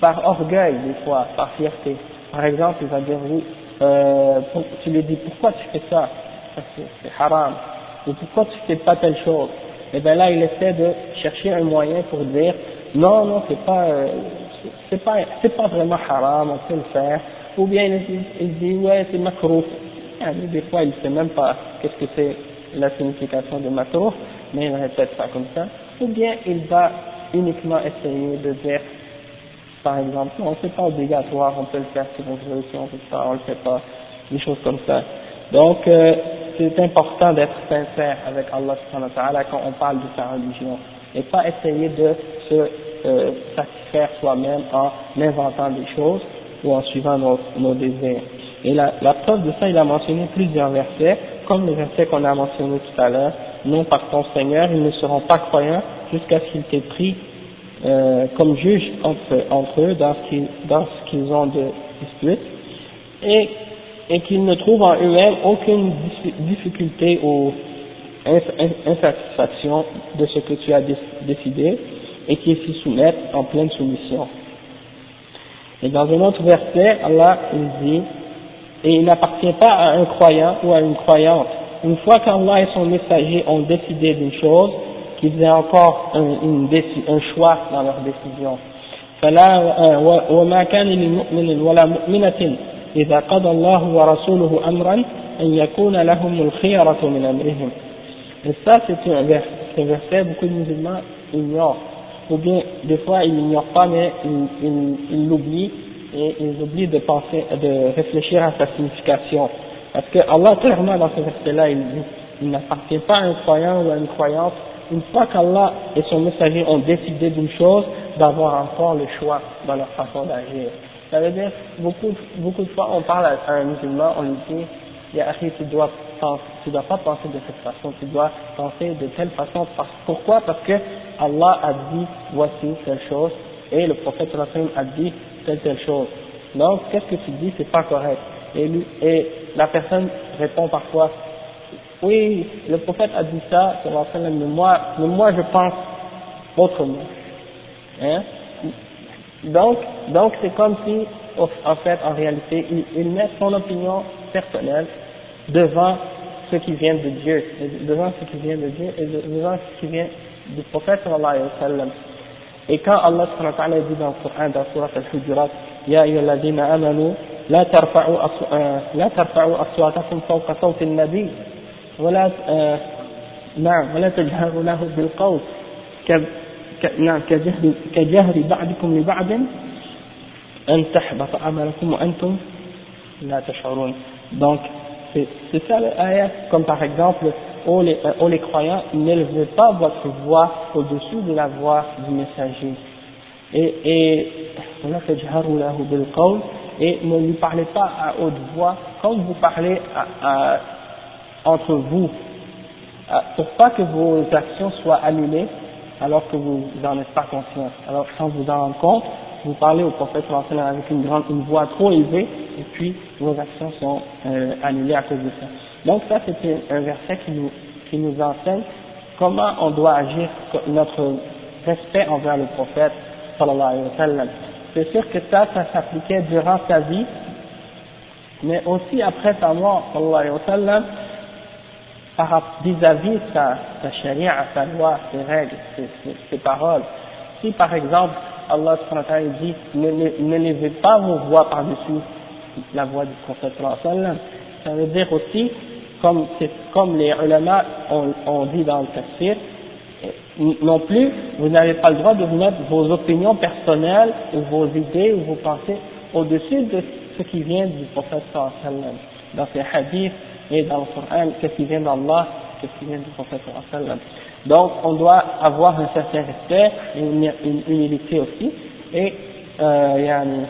par orgueil des fois, par fierté. Par exemple, il va dire oui, euh, tu lui dis pourquoi tu fais ça, c'est haram, ou pourquoi tu fais pas telle chose? Et bien là, il essaie de chercher un moyen pour dire non, non, c'est pas, euh, c'est pas, c'est pas vraiment haram, on peut le faire. Ou bien il, il dit ouais, c'est makruh. Des fois, il sait même pas qu'est-ce que c'est la signification de makruh, mais il répète ça comme ça. Ou bien il va uniquement essayer de dire par exemple. Non, c'est pas obligatoire, on peut le faire si on veut, si on veut pas, on le fait pas, des choses comme ça. Donc, euh, c'est important d'être sincère avec Allah subhanahu wa ta'ala quand on parle de sa religion et pas essayer de se euh, satisfaire soi-même en inventant des choses ou en suivant nos, désirs. Et la, preuve de ça, il a mentionné plusieurs versets, comme le verset qu'on a mentionné tout à l'heure, non par ton Seigneur, ils ne seront pas croyants jusqu'à ce qu'ils t'aient pris euh, comme juge entre, entre eux dans ce qu'ils dans ce qu'ils ont de dispute, et, et qu'ils ne trouvent en eux-mêmes aucune difficulté ou insatisfaction de ce que tu as décidé, et qu'ils s'y soumettent en pleine soumission. Et dans un autre verset, Allah il dit, et il n'appartient pas à un croyant ou à une croyante, une fois qu'Allah et son messager ont décidé d'une chose, qu'ils aient encore un, une un choix dans leur décision. فلا وما كان لمؤمن ولا مؤمنة إذا قضى الله ورسوله أمرا أن يكون لهم الخيرة من أمرهم. Et ça, c'est un verset, un verset beaucoup de musulmans ignorent. Ou bien, des fois, ils n'ignorent pas, mais ils l'oublient et ils oublient de penser, de réfléchir à sa signification. Parce que Allah, clairement, dans ce verset-là, il n'appartient pas à un croyant ou à une croyante une fois qu'Allah et son messager ont décidé d'une chose, d'avoir encore le choix dans leur façon d'agir. Ça veut dire, beaucoup, beaucoup de fois, on parle à un musulman, on lui dit, tu dois penser, tu dois pas penser de cette façon, tu dois penser de telle façon. Pourquoi? Parce que Allah a dit, voici telle chose, et le prophète a dit telle telle chose. Donc, qu'est-ce que tu dis, c'est pas correct. Et, la personne répond parfois, oui, le prophète a dit ça, mais moi, mais moi je pense autrement. Hein? Donc, donc c'est comme si, en fait, en réalité, il, il, met son opinion personnelle devant ce qui vient de Dieu, devant ce qui vient de Dieu et devant ce qui vient du prophète sallallahu alayhi wa sallam. Et quand Allah subhanahu wa ta'ala dit dans le Coran, dans Surah Al-Hujurat, Ya ayyuhalladhina amanu, la tarfa'u aswatakum fawqa sawti al-nabi, ولا نعم ولا تجهروا له بالقول نعم كجهر, كجهر بعضكم لبعض أن تحبط عملكم وأنتم لا تشعرون donc c'est ça l'ayat comme par exemple oh euh, les, oh les croyants, n'élevez pas votre voix au-dessus de la voix du messager. Et, et, et ne lui parlez pas à haute voix comme vous parlez entre vous, euh, pour pas que vos actions soient annulées alors que vous n'en êtes pas conscient. Alors sans vous en rendre compte, vous parlez au prophète avec une, grande, une voix trop élevée et puis vos actions sont euh, annulées à cause de ça. Donc ça c'est un verset qui nous, qui nous enseigne comment on doit agir, notre respect envers le prophète sallallahu alayhi wa sallam. C'est sûr que ça, ça s'appliquait durant sa vie, mais aussi après sa mort sallallahu alayhi wa sallam, vis-à-vis sa, sa charia, sa loi, ses règles, ses, paroles. Si par exemple Allah dit ne levez pas vos voix par-dessus la voix du prophète ça veut dire aussi, comme, comme les ulama ont, ont dit dans le tafsir, non plus, vous n'avez pas le droit de vous mettre vos opinions personnelles ou vos idées ou vos pensées au-dessus de ce qui vient du prophète sallallahu dans ses hadiths et dans le Coran, qu'est-ce qui vient d'Allah, qu'est-ce qui vient du prophète sallam. Donc, on doit avoir un certain respect une, une humilité aussi. Et, euh, yani,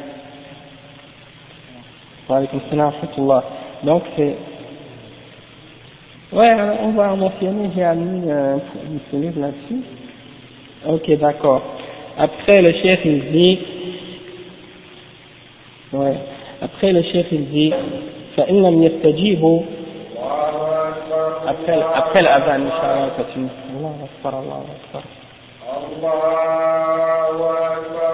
donc c'est, ouais, on va mentionner, j'ai mis euh, un livre là-dessus. Ok, d'accord. Après, le chef, il dit, ouais, après, le chef, il dit, فإن لم يستجيبوا après, après l'adhan, Inch'Allah, continue. Allah Akbar, Allah Akbar. Allah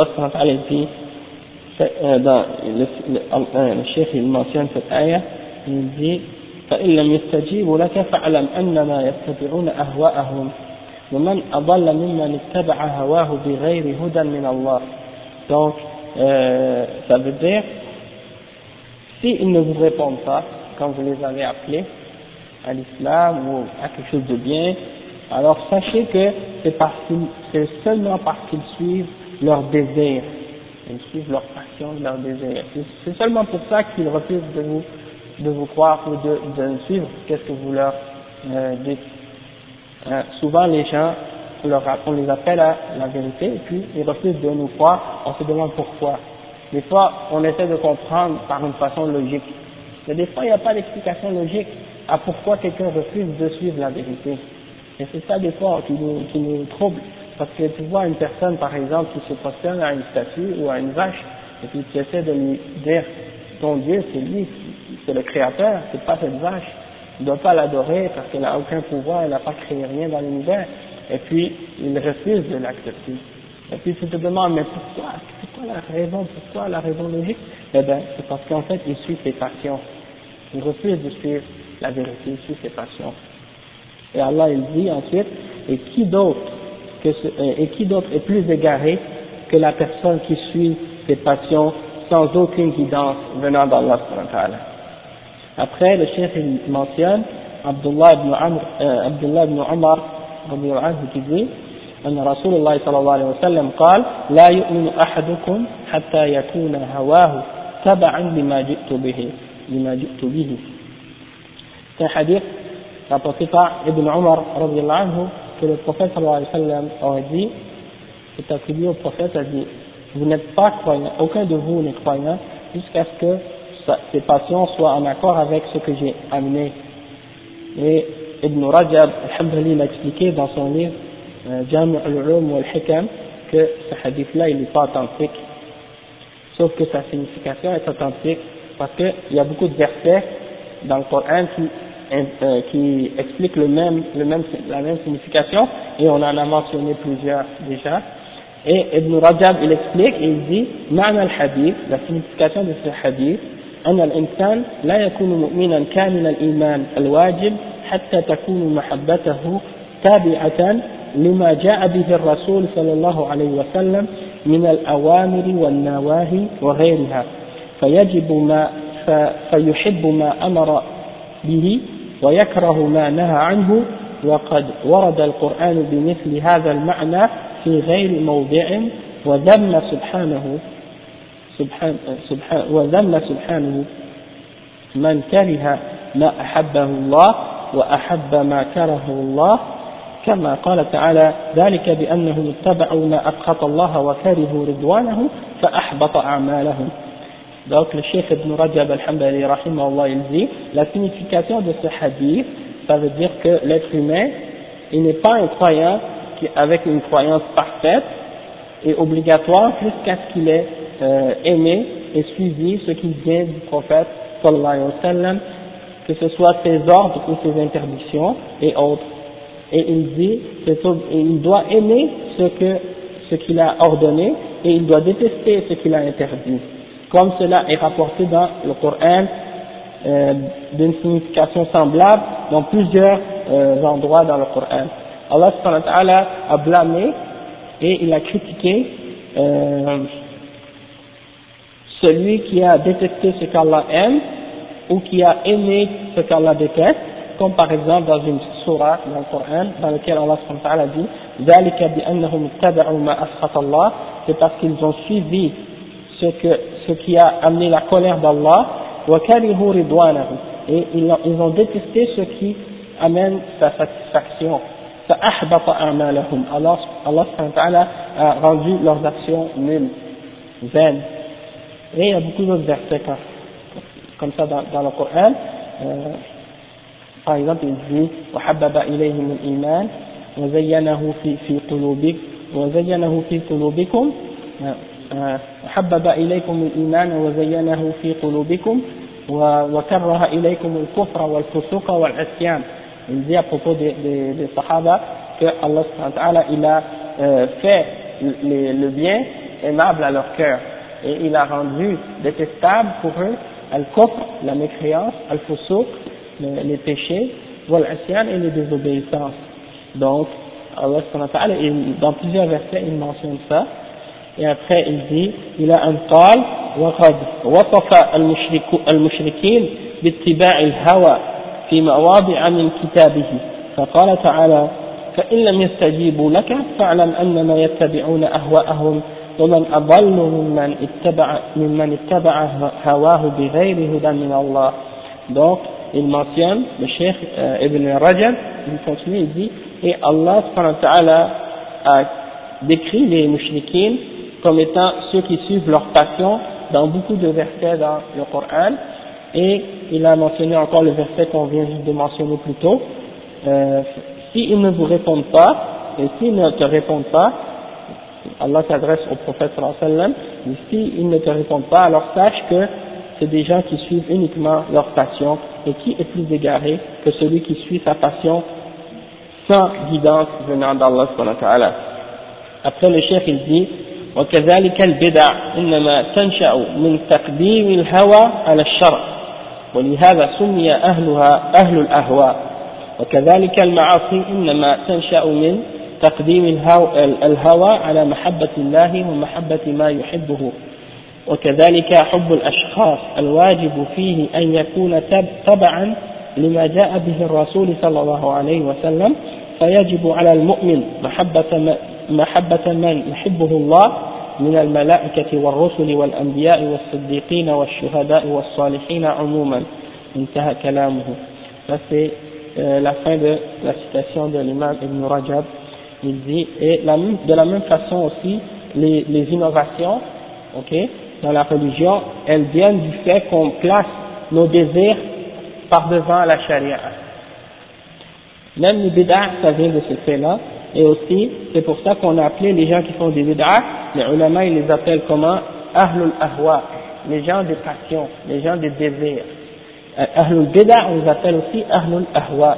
Allah dit, dans le, le, le chef il mentionne cette ayah, il dit فإن لم يستجيبوا لك فاعلم أنما يتبعون أهواءهم ومن أضل ممن اتبع هواه بغير هدى من الله donc euh, ça veut dire s'ils ne vous répondent pas quand vous les avez appelés à l'islam ou à quelque chose de bien alors sachez que c'est parce c'est seulement parce qu'ils suivent leurs désirs ils suivent leur passion, leur désir. C'est seulement pour ça qu'ils refusent de vous, de vous croire ou de, de suivre qu'est-ce que vous leur euh, dites. Euh, souvent les gens, on, les appelle à la vérité et puis ils refusent de nous croire, on se demande pourquoi. Des fois, on essaie de comprendre par une façon logique. Mais des fois, il n'y a pas d'explication logique à pourquoi quelqu'un refuse de suivre la vérité. Et c'est ça des fois qui nous, qui nous trouble. Parce que tu vois une personne, par exemple, qui se prosterne à une statue ou à une vache, et puis tu essaies de lui dire, ton Dieu, c'est lui, c'est le créateur, c'est pas cette vache. Tu ne dois pas l'adorer parce qu'elle n'a aucun pouvoir, elle n'a pas créé rien dans l'univers. Et puis, il refuse de l'accepter. Et puis tu te demandes, mais pourquoi? C'est quoi la raison? Pourquoi la raison logique? Eh bien, c'est parce qu'en fait, il suit ses passions. Il refuse de suivre la vérité, il suit ses passions. Et Allah, il dit ensuite, et qui d'autre que euh, et qui d'autre est plus égaré que la personne qui suit ses passions sans aucune guidance venant d'Allah Après, le chef mentionne Abdullah ibn, Amr, euh, Abdullah ibn Umar qui dit أن رسول الله صلى الله عليه وسلم قال لا يؤمن أحدكم حتى يكون هواه تبعا لما جئت به لما جئت به C'est un hadith rapporté par Ibn Umar رضي الله عنه que le prophète sallallahu aurait dit, c'est attribué au prophète, a dit, vous n'êtes pas croyant, aucun de vous n'est croyant, jusqu'à ce que ses passions soient en accord avec ce que j'ai amené. Et Ibn Rajab, il l'a expliqué dans son livre, euh, Jami' al-Ulum wal-Hikam, que ce hadith-là, il n'est pas authentique. Sauf que sa signification est authentique, parce qu'il y a beaucoup de versets dans le Coran qui euh, qui explique le même, le même, la même signification, et on en a mentionné plusieurs déjà. Et Ibn Rajab, il explique, et il dit, معنى الحديث, la signification de ce hadith, أن الإنسان لا يكون مؤمنا كامل الإيمان الواجب حتى تكون محبته تابعة لما جاء به الرسول صلى الله عليه وسلم من الأوامر والنواهي وغيرها فيجب ما فيحب ما أمر به ويكره ما نهى عنه وقد ورد القرآن بمثل هذا المعنى في غير موضع وذم سبحانه سبحان سبحان وذم سبحانه من كره ما أحبه الله وأحب ما كرهه الله. كما قال تعالى ذلك بأنهم اتبعوا ما أسخط الله وكرهوا رضوانه فأحبط أعمالهم. Donc le chef Ibn Rajab al-Hambali il dit, la signification de ce hadith, ça veut dire que l'être humain, il n'est pas un croyant avec une croyance parfaite et obligatoire jusqu'à ce qu'il ait euh, aimé et suivi ce qui vient du prophète sallallahu alayhi wa sallam, que ce soit ses ordres ou ses interdictions et autres. Et il dit, il doit aimer ce que ce qu'il a ordonné et il doit détester ce qu'il a interdit comme cela est rapporté dans le Coran euh, d'une signification semblable dans plusieurs euh, endroits dans le Coran. Allah a blâmé et il a critiqué euh, celui qui a détesté ce qu'Allah aime ou qui a aimé ce qu'Allah déteste, comme par exemple dans une surah dans le Coran dans laquelle Allah a dit c'est parce qu'ils ont suivi ce que ce qui a amené la colère d'Allah, et ils, ils ont détesté ce qui amène sa satisfaction. Allah, Allah a rendu leurs actions nulles, vaines. Et il y a beaucoup d'autres versets comme ça dans, dans le Coran. Euh, par exemple, il dit وحبب إليهم الإيمان وزينه في في قلوبكم وزينه في قلوبكم حبب إليكم الإيمان وزينه في قلوبكم وكره إليكم الكفر والفسوق والعصيان il dit à propos des, des, des Sahaba que Allah il a euh, fait le, le bien aimable à leur cœur et il a rendu détestable pour eux al-kufr, la mécréance, al-fusuq, les péchés, wal-asyan et les désobéissances. Donc, Allah dans plusieurs versets, il mentionne ça. Et après, il dit, il a un qal, وقد وصف المشركين باتباع الهوى في مواضع من كتابه. فقال تعالى فإن لم يستجيبوا لك فاعلم أنما يتبعون أهواءهم ومن أضل ممن اتبع, ممن اتبع هواه بغير هدى من الله. Donc il mentionne le cheikh euh, Ibn Rajab il continue il dit décrit les mouchriquines comme étant ceux qui suivent leur passion dans beaucoup de versets dans le Coran. Et il a mentionné encore le verset qu'on vient juste de mentionner plus tôt. Euh, s'ils ne vous répondent pas et s'ils ne te répondent pas Allah s'adresse au prophète sallallahu alayhi wa sallam et s'ils ne te répondent pas alors sache que c'est des gens qui suivent uniquement leur passion et qui est plus égaré que celui qui suit sa passion sans guidance venant d'Allah subhanahu Après le chef il dit وكذلك البدع إنما تنشأ من تقديم الهوى على الشرع ولهذا سمي أهلها أهل الأهواء وكذلك المعاصي إنما تنشأ من تقديم الهوى على محبة الله ومحبة ما يحبه. وكذلك حب الأشخاص الواجب فيه أن يكون تبعا لما جاء به الرسول صلى الله عليه وسلم فيجب على المؤمن محبة محبة من يحبه الله من الملائكة والرسل والأنبياء والصديقين والشهداء والصالحين عموما انتهى كلامه ça c'est euh, la fin de la citation de l'imam Ibn Rajab il dit et la, de la même façon aussi les, les innovations ok dans la religion elles viennent du fait qu'on place nos désirs par devant la charia même les bid'ah ça vient de ce fait là et aussi, c'est pour ça qu'on a appelé les gens qui font des bid'ah, les ulama ils les appellent comment? Ahlul Ahwa, les gens des passions, les gens des désirs. Euh, Ahlul Bid'ah, on les appelle aussi Ahlul Ahwa.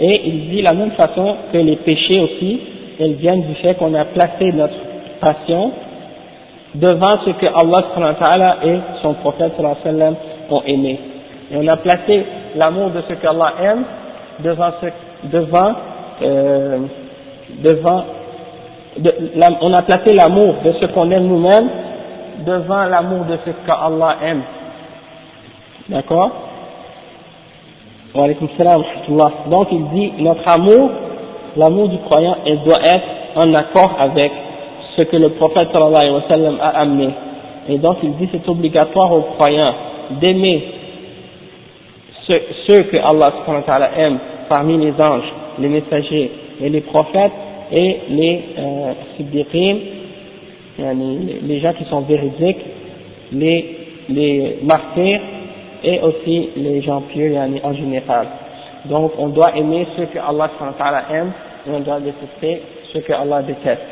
Et il dit la même façon que les péchés aussi, ils viennent du fait qu'on a placé notre passion devant ce que Allah et son prophète ont aimé. Et on a placé l'amour de ce qu'Allah aime devant ce, devant euh, devant, on a placé l'amour de ce qu'on aime nous-mêmes devant l'amour de ce qu'Allah aime. D'accord? Donc il dit, notre amour, l'amour du croyant, il doit être en accord avec ce que le prophète sallallahu alayhi a amené. Et donc il dit c'est obligatoire aux croyants d'aimer ceux, ceux que Allah aime parmi les anges, les messagers et les prophètes et les euh, les gens qui sont véridiques, les, les martyrs et aussi les gens pieux en général. Donc on doit aimer ceux que Allah aime et on doit détester ceux que Allah déteste.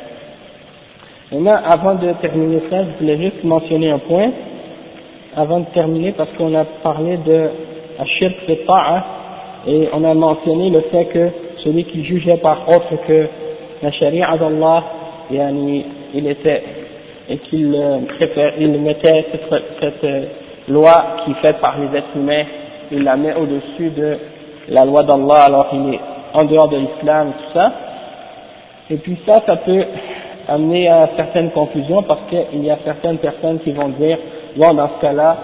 Maintenant, avant de terminer ça, je voulais juste mentionner un point, avant de terminer, parce qu'on a parlé de Ashirk de Ta'a, et on a mentionné le fait que celui qui jugeait par autre que la charia d'Allah, il était, et qu'il euh, il mettait cette, euh, loi qui est faite par les êtres humains, il la met au-dessus de la loi d'Allah alors qu'il est en dehors de l'islam tout ça. Et puis ça, ça peut amener à certaines conclusions parce qu'il y a certaines personnes qui vont dire, bon dans ce cas-là,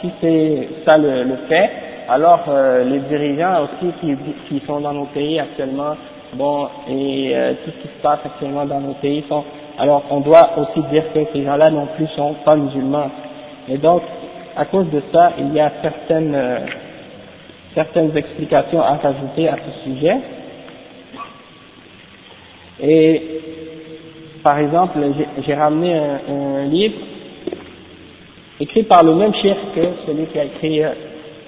si c'est ça le fait, alors euh, les dirigeants aussi qui, qui sont dans nos pays actuellement, bon, et euh, tout ce qui se passe actuellement dans nos pays sont, alors on doit aussi dire que ces gens-là non plus sont pas musulmans. Et donc, à cause de ça, il y a certaines, euh, certaines explications à rajouter à ce sujet. Et, par exemple, j'ai ramené un, un, livre écrit par le même chef que celui qui a écrit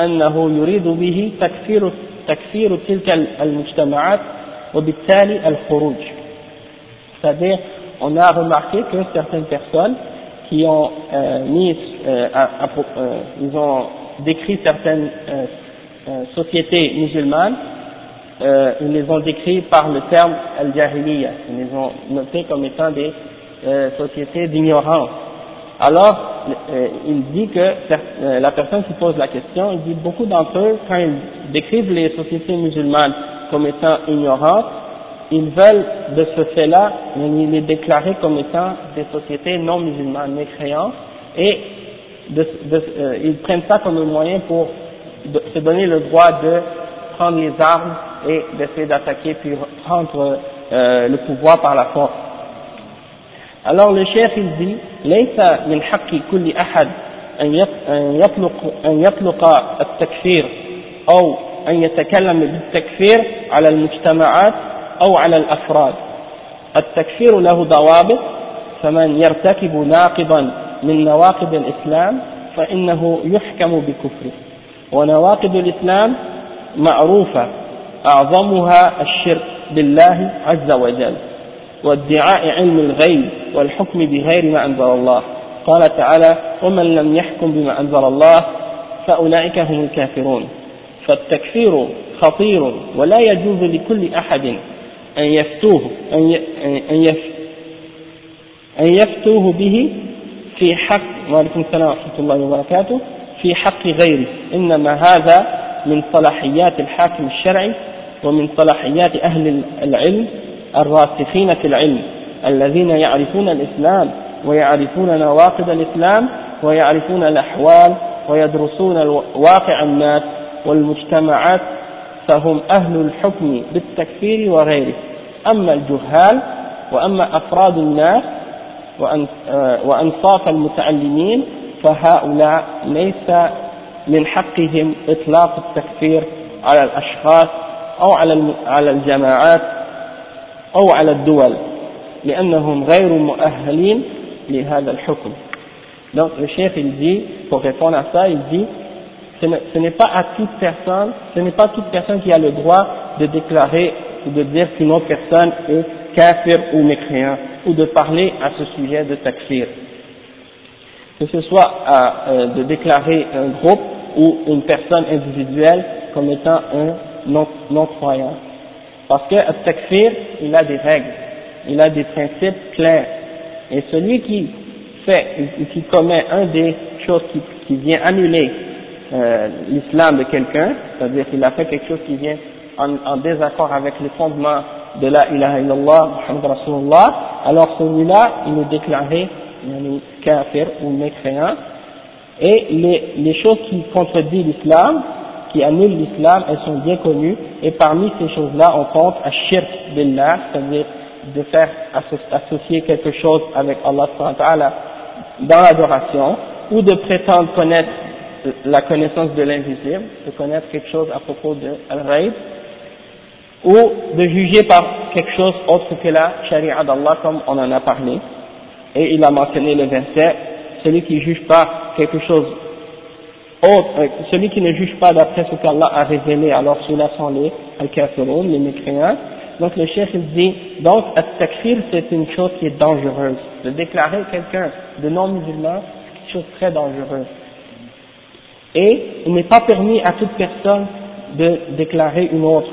أنه يريد به تكفير تكفير تلك المجتمعات وبالتالي الخروج c'est-à-dire on a remarqué que certaines personnes qui ont euh, mis euh, à, à, euh, ils ont décrit certaines euh, euh, sociétés musulmanes euh, ils les ont décrits par le terme al-jahiliya ils les ont notés comme étant des sociétés d'ignorance alors il dit que la personne qui pose la question il dit beaucoup d'entre eux quand ils décrivent les sociétés musulmanes comme étant ignorantes ils veulent de ce fait-là les déclarer comme étant des sociétés non musulmanes, mécréantes, et euh, ils prennent ça comme un moyen pour se donner le droit de prendre les armes et d'essayer d'attaquer puis prendre euh, le pouvoir par la force. Alors le chef il dit ليس من حق كل أحد أن يطلق أن يطلق التكفير أو أن يتكلم بالتكفير على المجتمعات أو على الأفراد التكفير له ضوابط فمن يرتكب ناقضا من نواقض الإسلام فإنه يحكم بكفره ونواقض الإسلام معروفة أعظمها الشرك بالله عز وجل وادعاء علم الغيب والحكم بغير ما أنزل الله. قال تعالى ومن لم يحكم بما أنزل الله فأولئك هم الكافرون. فالتكفير خطير ولا يجوز لكل أحد أن يفتوه أن أن يفتوه به في حق وعليكم السلام ورحمة الله وبركاته في حق غيره. إنما هذا من صلاحيات الحاكم الشرعي ومن صلاحيات أهل العلم الراسخين في العلم. الذين يعرفون الإسلام ويعرفون نواقض الإسلام ويعرفون الأحوال ويدرسون واقع الناس والمجتمعات فهم أهل الحكم بالتكفير وغيره. أما الجهال وأما أفراد الناس وأنصاف المتعلمين فهؤلاء ليس من حقهم إطلاق التكفير على الأشخاص أو على على الجماعات أو على الدول. لأنهم غير مؤهلين لهذا الحكم Donc le chef il dit, pour répondre à ça, il dit ce n'est pas à toute personne, ce n'est pas toute personne qui a le droit de déclarer ou de dire qu'une autre personne est kafir ou mécréant, ou de parler à ce sujet de takfir. Que ce soit à, euh, de déclarer un groupe ou une personne individuelle comme étant un non-croyant. Parce que le takfir, il a des règles, il a des principes clairs. Et celui qui fait, qui commet un des choses qui, qui vient annuler euh, l'islam de quelqu'un, c'est-à-dire qu'il a fait quelque chose qui vient en, désaccord avec les fondements de la ilaha illallah, Muhammad Rasulullah, alors celui-là, il est déclaré kafir ou mécréant, et les, les choses qui contredisent l'islam, qui annulent l'islam, elles sont bien connues, et parmi ces choses-là, on compte à shirk billah, c'est-à-dire de faire associer quelque chose avec Allah dans l'adoration, ou de prétendre connaître la connaissance de l'invisible, de connaître quelque chose à propos de al ou de juger par quelque chose autre que la charia d'Allah comme on en a parlé. Et il a mentionné le verset, celui qui juge pas quelque chose autre, euh, celui qui ne juge pas d'après ce qu'Allah a révélé, alors ceux-là sont les al les mécréants. Donc le chef dit, donc at-takfir c'est une chose qui est dangereuse. De déclarer quelqu'un de non musulman, c'est quelque chose très dangereux. Et il n'est pas permis à toute personne de déclarer une autre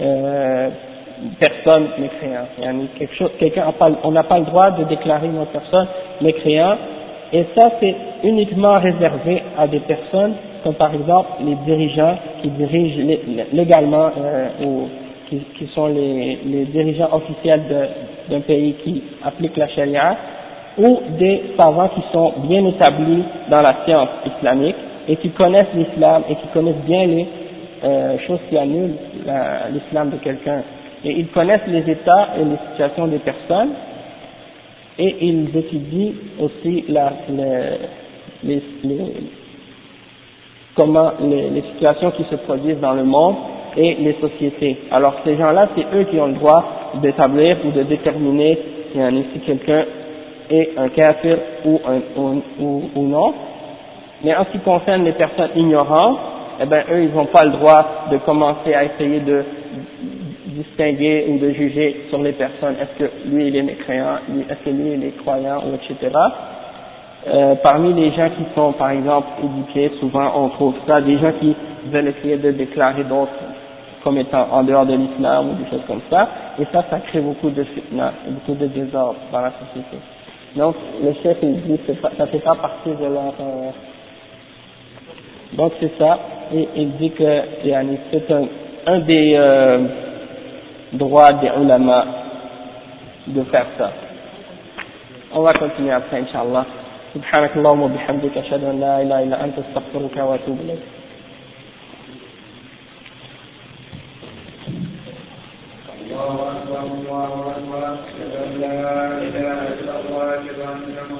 euh, personne chose, quelqu'un on n'a pas le droit de déclarer une autre personne mécréante. Et ça, c'est uniquement réservé à des personnes comme par exemple les dirigeants qui dirigent légalement euh, ou qui, qui, sont les, les dirigeants officiels d'un pays qui applique la charia ou des savants qui sont bien établis dans la science islamique et qui connaissent l'islam et qui connaissent bien les euh, choses qui annulent l'islam de quelqu'un. Et ils connaissent les états et les situations des personnes et ils étudient aussi la, les, les, comment les, les situations qui se produisent dans le monde et les sociétés. Alors ces gens-là, c'est eux qui ont le droit d'établir ou de déterminer si quelqu'un est un kafir ou, un, ou, ou, non. Mais en ce qui concerne les personnes ignorantes, eh ben eux, ils n'ont pas le droit de commencer à essayer de distinguer ou de juger sur les personnes. Est-ce que lui il est mécréant, est-ce que lui il est croyant, ou etc. Euh, parmi les gens qui sont par exemple éduqués, souvent on trouve ça, des gens qui veulent essayer de déclarer d'autres comme étant en dehors de l'islam ou des choses comme ça, et ça, ça crée beaucoup de fitna, beaucoup de désordre dans la société. Donc, le chef, il dit, que ça ne fait pas partie de leur... Euh, donc, c'est ça, et il dit que c'est un, un des euh, droits des ulama de faire ça. On va continuer après, Inch'Allah. سبحانك اللهم وبحمدك أشهد أن لا إله إلا أنت استغفرك وأتوب إليك الله أكبر الله أكبر أشهد أن لا إله إلا الله أشهد أن محمدا